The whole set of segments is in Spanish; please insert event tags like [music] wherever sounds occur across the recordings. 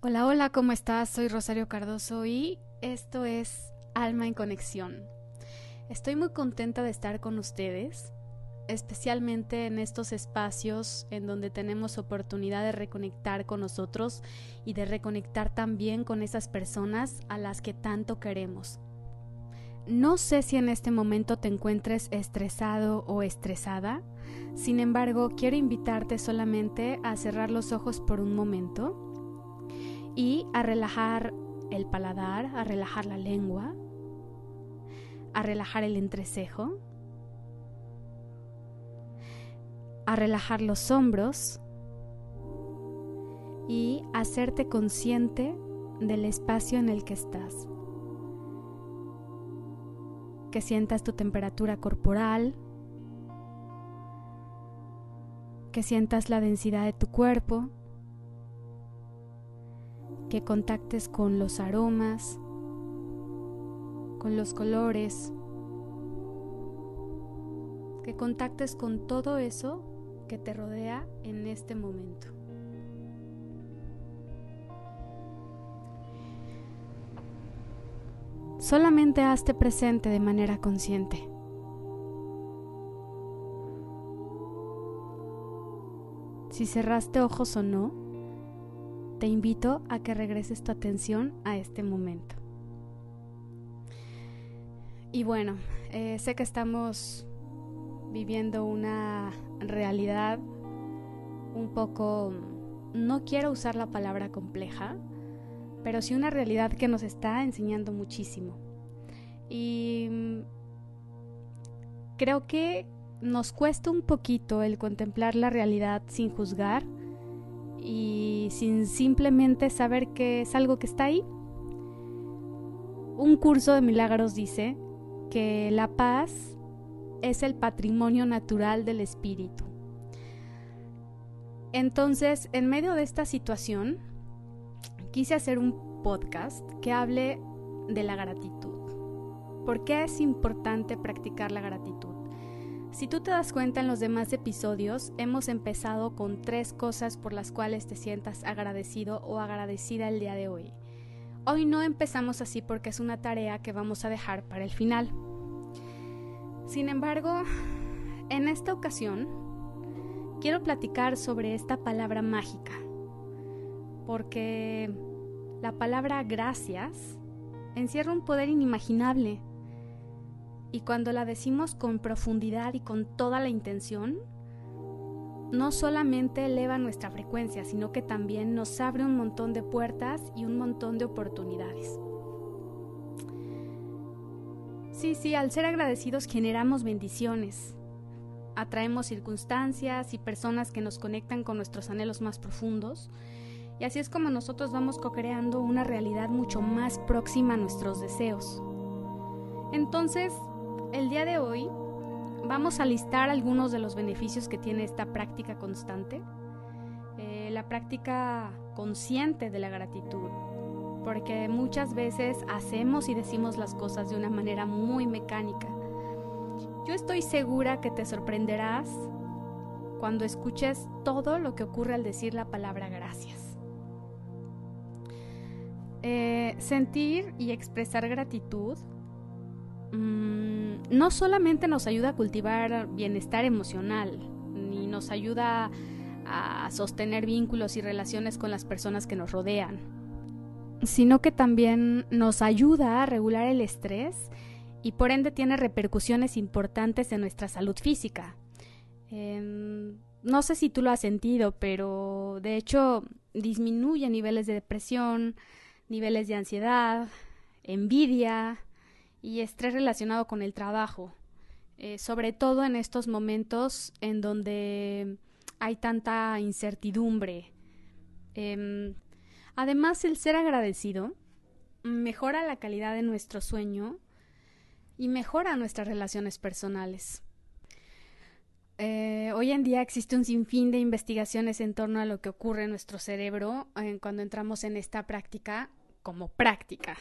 Hola, hola, ¿cómo estás? Soy Rosario Cardoso y esto es Alma en Conexión. Estoy muy contenta de estar con ustedes, especialmente en estos espacios en donde tenemos oportunidad de reconectar con nosotros y de reconectar también con esas personas a las que tanto queremos. No sé si en este momento te encuentres estresado o estresada, sin embargo quiero invitarte solamente a cerrar los ojos por un momento y a relajar el paladar, a relajar la lengua, a relajar el entrecejo, a relajar los hombros y hacerte consciente del espacio en el que estás. Que sientas tu temperatura corporal, que sientas la densidad de tu cuerpo, que contactes con los aromas, con los colores, que contactes con todo eso que te rodea en este momento. Solamente hazte presente de manera consciente. Si cerraste ojos o no, te invito a que regreses tu atención a este momento. Y bueno, eh, sé que estamos viviendo una realidad un poco, no quiero usar la palabra compleja, pero sí una realidad que nos está enseñando muchísimo. Y mm, creo que nos cuesta un poquito el contemplar la realidad sin juzgar y sin simplemente saber que es algo que está ahí. Un curso de milagros dice que la paz es el patrimonio natural del espíritu. Entonces, en medio de esta situación, quise hacer un podcast que hable de la gratitud. ¿Por qué es importante practicar la gratitud? Si tú te das cuenta en los demás episodios, hemos empezado con tres cosas por las cuales te sientas agradecido o agradecida el día de hoy. Hoy no empezamos así porque es una tarea que vamos a dejar para el final. Sin embargo, en esta ocasión, quiero platicar sobre esta palabra mágica, porque la palabra gracias encierra un poder inimaginable y cuando la decimos con profundidad y con toda la intención, no solamente eleva nuestra frecuencia, sino que también nos abre un montón de puertas y un montón de oportunidades. Sí, sí, al ser agradecidos generamos bendiciones, atraemos circunstancias y personas que nos conectan con nuestros anhelos más profundos, y así es como nosotros vamos co-creando una realidad mucho más próxima a nuestros deseos. Entonces, el día de hoy vamos a listar algunos de los beneficios que tiene esta práctica constante, eh, la práctica consciente de la gratitud, porque muchas veces hacemos y decimos las cosas de una manera muy mecánica. Yo estoy segura que te sorprenderás cuando escuches todo lo que ocurre al decir la palabra gracias. Eh, sentir y expresar gratitud Mm, no solamente nos ayuda a cultivar bienestar emocional, ni nos ayuda a sostener vínculos y relaciones con las personas que nos rodean, sino que también nos ayuda a regular el estrés y por ende tiene repercusiones importantes en nuestra salud física. Em, no sé si tú lo has sentido, pero de hecho disminuye niveles de depresión, niveles de ansiedad, envidia, y estrés relacionado con el trabajo, eh, sobre todo en estos momentos en donde hay tanta incertidumbre. Em, además, el ser agradecido mejora la calidad de nuestro sueño y mejora nuestras relaciones personales. Eh, hoy en día existe un sinfín de investigaciones en torno a lo que ocurre en nuestro cerebro eh, cuando entramos en esta práctica como práctica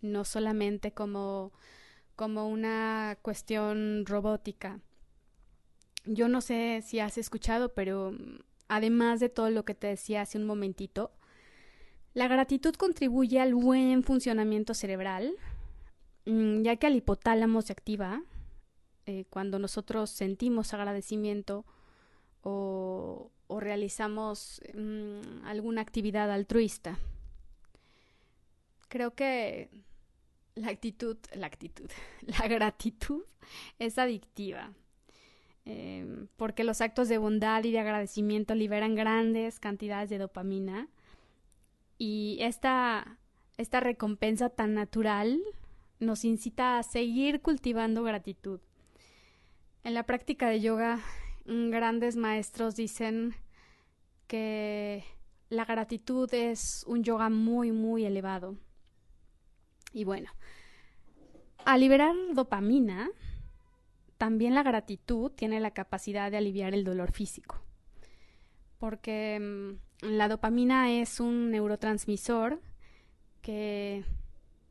no solamente como, como una cuestión robótica. Yo no sé si has escuchado, pero además de todo lo que te decía hace un momentito, La gratitud contribuye al buen funcionamiento cerebral, mm, ya que al hipotálamo se activa eh, cuando nosotros sentimos agradecimiento o, realizamos mm, alguna actividad altruista. Creo que la actitud, la actitud, [laughs] la gratitud es adictiva. Em, porque los actos de bondad y de agradecimiento liberan grandes cantidades de dopamina y esta, esta recompensa tan natural nos incita a seguir cultivando gratitud. En la práctica de yoga, grandes maestros dicen que la gratitud es un yoga muy, muy elevado. Y bueno, al liberar dopamina, también la gratitud tiene la capacidad de aliviar el dolor físico. Porque mm, la dopamina es un neurotransmisor que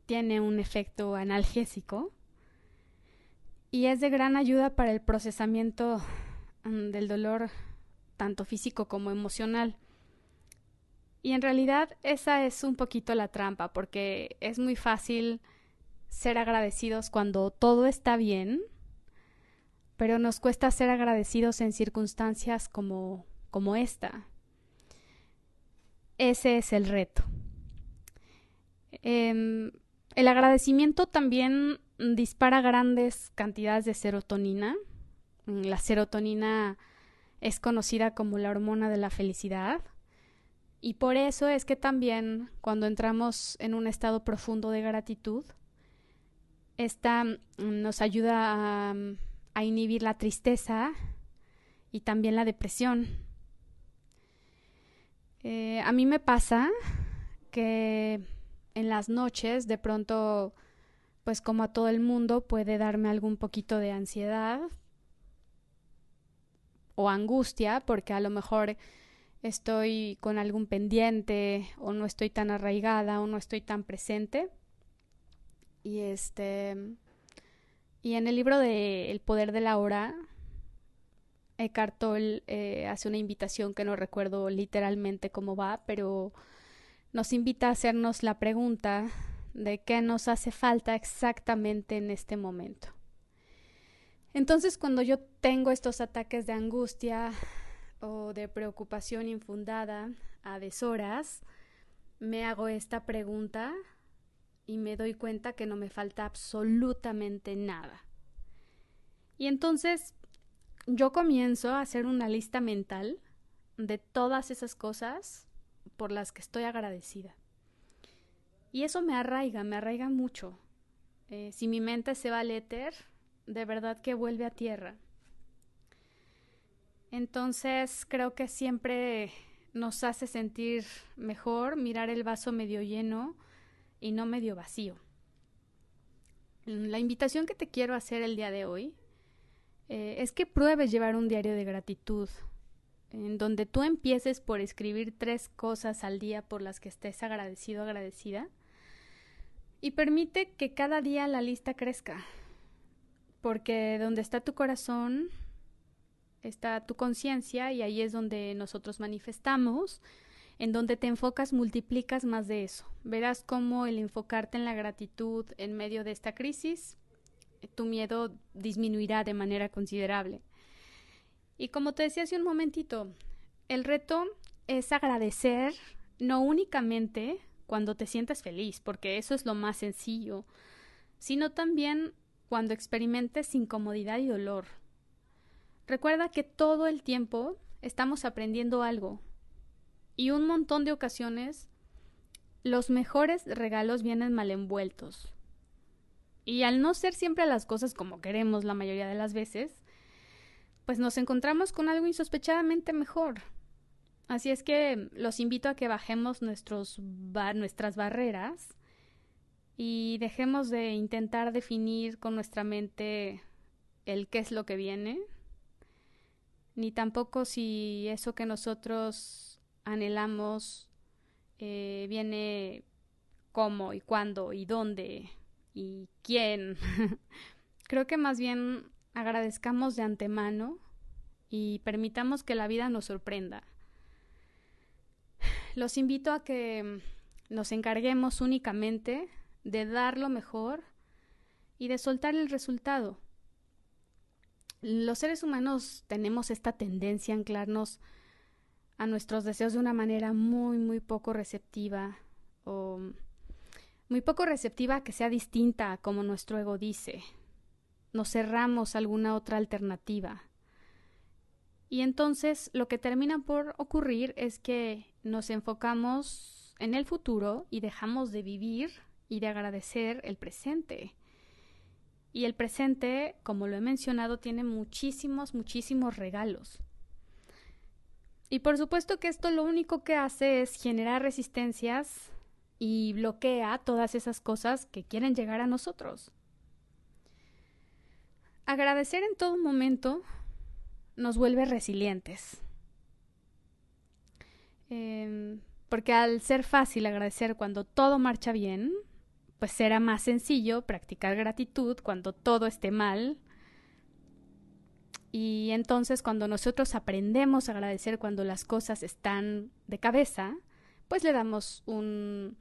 tiene un efecto analgésico y es de gran ayuda para el procesamiento mm, del dolor tanto físico como emocional. Y en realidad esa es un poquito la trampa, porque es muy fácil ser agradecidos cuando todo está bien, pero nos cuesta ser agradecidos en circunstancias como, como esta, ese es el reto. Em, el agradecimiento también dispara grandes cantidades de serotonina. La serotonina es conocida como la hormona de la felicidad. Y por eso es que también cuando entramos en un estado profundo de gratitud, esta mm, nos ayuda a, a inhibir la tristeza y también la depresión. Eh, a mí me pasa que en las noches de pronto, pues como a todo el mundo, puede darme algún poquito de ansiedad o angustia porque a lo mejor estoy con algún pendiente o no estoy tan arraigada o no estoy tan presente. Y este y en el libro de El poder de la hora Eckhart Tolle eh, hace una invitación que no recuerdo literalmente cómo va, pero nos invita a hacernos la pregunta de qué nos hace falta exactamente en este momento. Entonces, cuando yo tengo estos ataques de angustia o de preocupación infundada a deshoras, me hago esta pregunta y me doy cuenta que no me falta absolutamente nada. Y entonces yo comienzo a hacer una lista mental de todas esas cosas por las que estoy agradecida. Y eso me arraiga, me arraiga mucho. Eh, si mi mente se va al éter, de verdad que vuelve a tierra. Entonces creo que siempre nos hace sentir mejor mirar el vaso medio lleno y no medio vacío. La invitación que te quiero hacer el día de hoy eh, es que pruebes llevar un diario de gratitud, en donde tú empieces por escribir tres cosas al día por las que estés agradecido, agradecida, y permite que cada día la lista crezca, porque donde está tu corazón, está tu conciencia y ahí es donde nosotros manifestamos, en donde te enfocas multiplicas más de eso. Verás cómo el enfocarte en la gratitud en medio de esta crisis tu miedo disminuirá de manera considerable. Y como te decía hace un momentito, el reto es agradecer no únicamente cuando te sientes feliz, porque eso es lo más sencillo, sino también cuando experimentes incomodidad y dolor. Recuerda que todo el tiempo estamos aprendiendo algo y un montón de ocasiones los mejores regalos vienen mal envueltos. Y al no ser siempre las cosas como queremos la mayoría de las veces, pues nos encontramos con algo insospechadamente mejor. Así es que los invito a que bajemos nuestros nuestras barreras y dejemos de intentar definir con nuestra mente el qué es lo que viene, ni tampoco si eso que nosotros anhelamos eh, viene cómo y cuándo y dónde y quién. [laughs] Creo que más bien agradezcamos de antemano y permitamos que la vida nos sorprenda. [sighs] Los invito a que nos encarguemos únicamente de dar lo mejor y de soltar el resultado. Los seres humanos tenemos esta tendencia a anclarnos a nuestros deseos de una manera muy, muy poco receptiva o muy poco receptiva que sea distinta a como nuestro ego dice. Nos cerramos alguna otra alternativa. Y entonces lo que termina por ocurrir es que nos enfocamos en el futuro y dejamos de vivir y de agradecer el presente. Y el presente, como lo he mencionado, tiene muchísimos, muchísimos regalos. Y por supuesto que esto lo único que hace es generar resistencias y bloquea todas esas cosas que quieren llegar a nosotros. Agradecer en todo momento nos vuelve resilientes. Em, porque al ser fácil agradecer cuando todo marcha bien, pues será más sencillo practicar gratitud cuando todo esté mal. Y entonces cuando nosotros aprendemos a agradecer cuando las cosas están de cabeza, pues le damos un,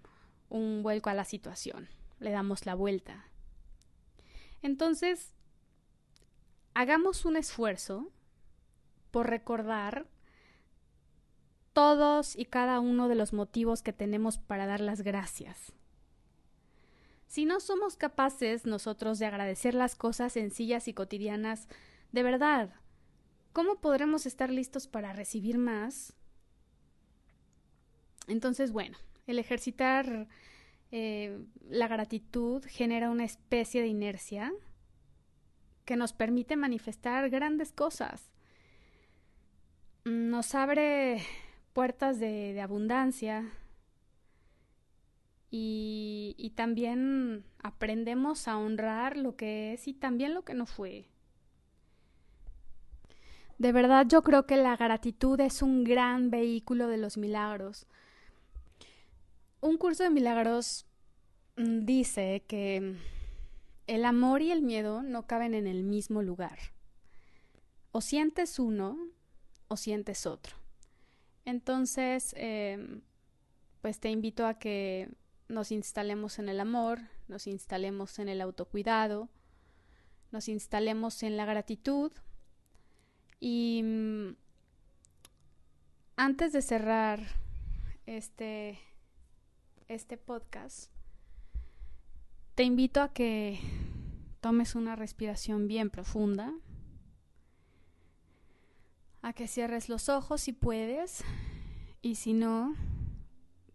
un vuelco a la situación, le damos la vuelta. Entonces, hagamos un esfuerzo por recordar todos y cada uno de los motivos que tenemos para dar las gracias. Si no somos capaces nosotros de agradecer las cosas sencillas y cotidianas, de verdad, ¿cómo podremos estar listos para recibir más? Entonces, bueno, el ejercitar eh, la gratitud genera una especie de inercia que nos permite manifestar grandes cosas. Nos abre puertas de abundancia, y, también aprendemos a honrar lo que es y también lo que no fue. De verdad yo creo que la gratitud es un gran vehículo de los milagros. Un curso de milagros mm, dice que el amor y el miedo no caben en el mismo lugar. O sientes uno o sientes otro. Entonces, em, pues te invito a que nos instalemos en el amor, nos instalemos en el autocuidado, nos instalemos en la gratitud. Y mm, antes de cerrar este, este podcast, te invito a que tomes una respiración bien profunda, a que cierres los ojos si puedes y si no,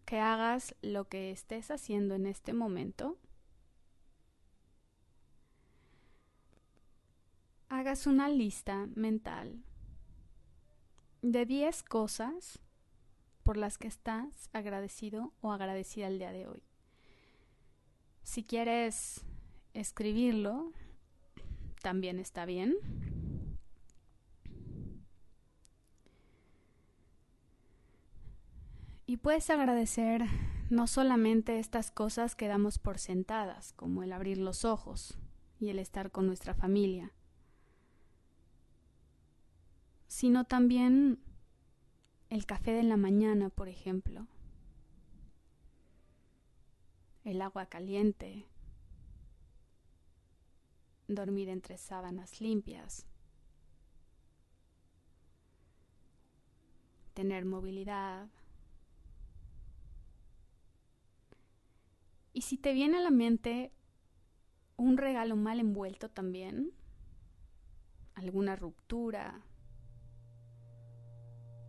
que hagas lo que estés haciendo en este momento. Hagas una lista mental de 10 cosas por las que estás agradecido o agradecida el día de hoy. Si quieres escribirlo, también está bien. Y puedes agradecer no solamente estas cosas que damos por sentadas, como el abrir los ojos y el estar con nuestra familia, sino también el café de la mañana, por ejemplo, el agua caliente, dormir entre sábanas limpias, tener movilidad, Y si te viene a la mente un regalo mal envuelto también, alguna ruptura,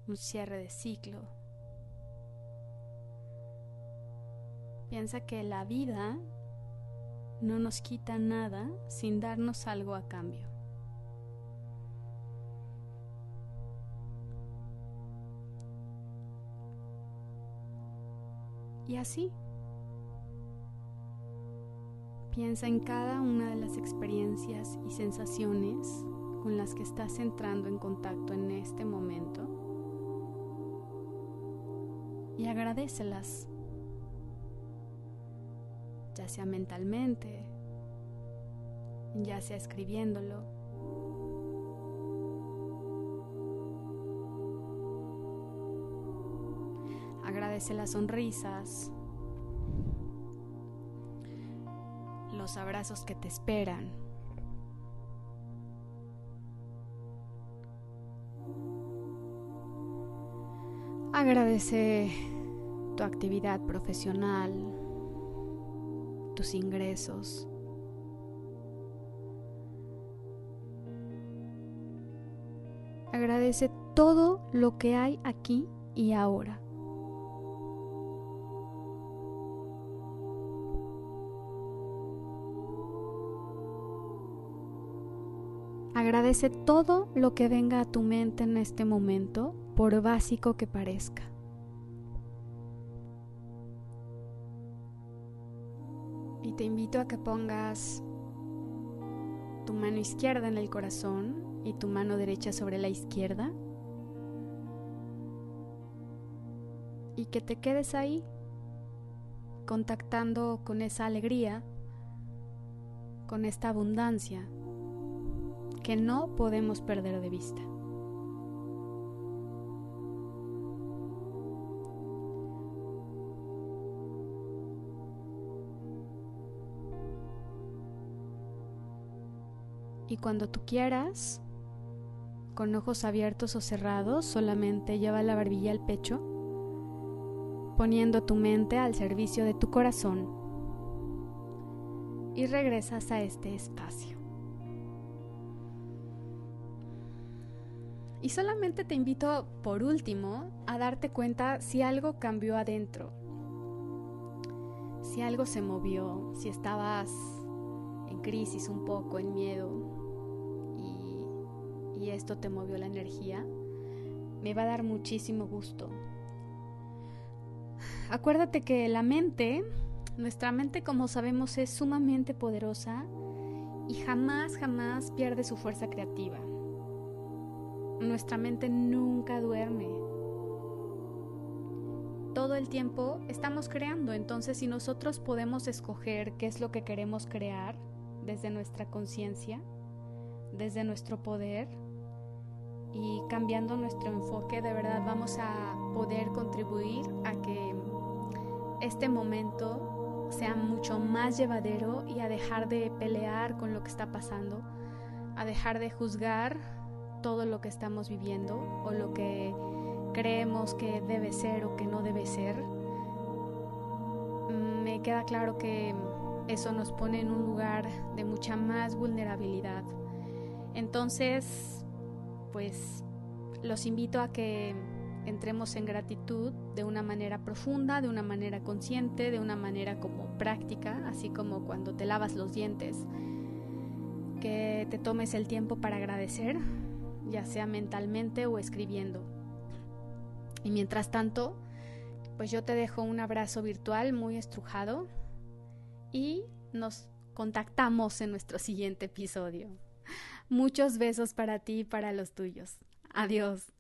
un cierre de ciclo, piensa que la vida no nos quita nada sin darnos algo a cambio. Y así Piensa en cada una de las experiencias y sensaciones con las que estás entrando en contacto en este momento y agradecelas, ya sea mentalmente, ya sea escribiéndolo. Agradece las sonrisas, los abrazos que te esperan. Agradece tu actividad profesional, tus ingresos. Agradece todo lo que hay aquí y ahora. Agradece todo lo que venga a tu mente en este momento, por básico que parezca. Y te invito a que pongas tu mano izquierda en el corazón y tu mano derecha sobre la izquierda. Y que te quedes ahí contactando con esa alegría, con esta abundancia que no podemos perder de vista. Y cuando tú quieras, con ojos abiertos o cerrados, solamente lleva la barbilla al pecho, poniendo tu mente al servicio de tu corazón y regresas a este espacio. Y solamente te invito, por último, a darte cuenta si algo cambió adentro, si algo se movió, si estabas en crisis un poco, en miedo, y, y esto te movió la energía, me va a dar muchísimo gusto. Acuérdate que la mente, nuestra mente como sabemos es sumamente poderosa y jamás, jamás pierde su fuerza creativa. Nuestra mente nunca duerme. Todo el tiempo estamos creando, entonces si nosotros podemos escoger qué es lo que queremos crear desde nuestra conciencia, desde nuestro poder y cambiando nuestro enfoque, de verdad vamos a poder contribuir a que este momento sea mucho más llevadero y a dejar de pelear con lo que está pasando, a dejar de juzgar todo lo que estamos viviendo o lo que creemos que debe ser o que no debe ser. Me queda claro que eso nos pone en un lugar de mucha más vulnerabilidad. Entonces, pues los invito a que entremos en gratitud de una manera profunda, de una manera consciente, de una manera como práctica, así como cuando te lavas los dientes, que te tomes el tiempo para agradecer, ya sea mentalmente o escribiendo. Y mientras tanto, pues yo te dejo un abrazo virtual muy estrujado y nos contactamos en nuestro siguiente episodio. Muchos besos para ti y para los tuyos. Adiós.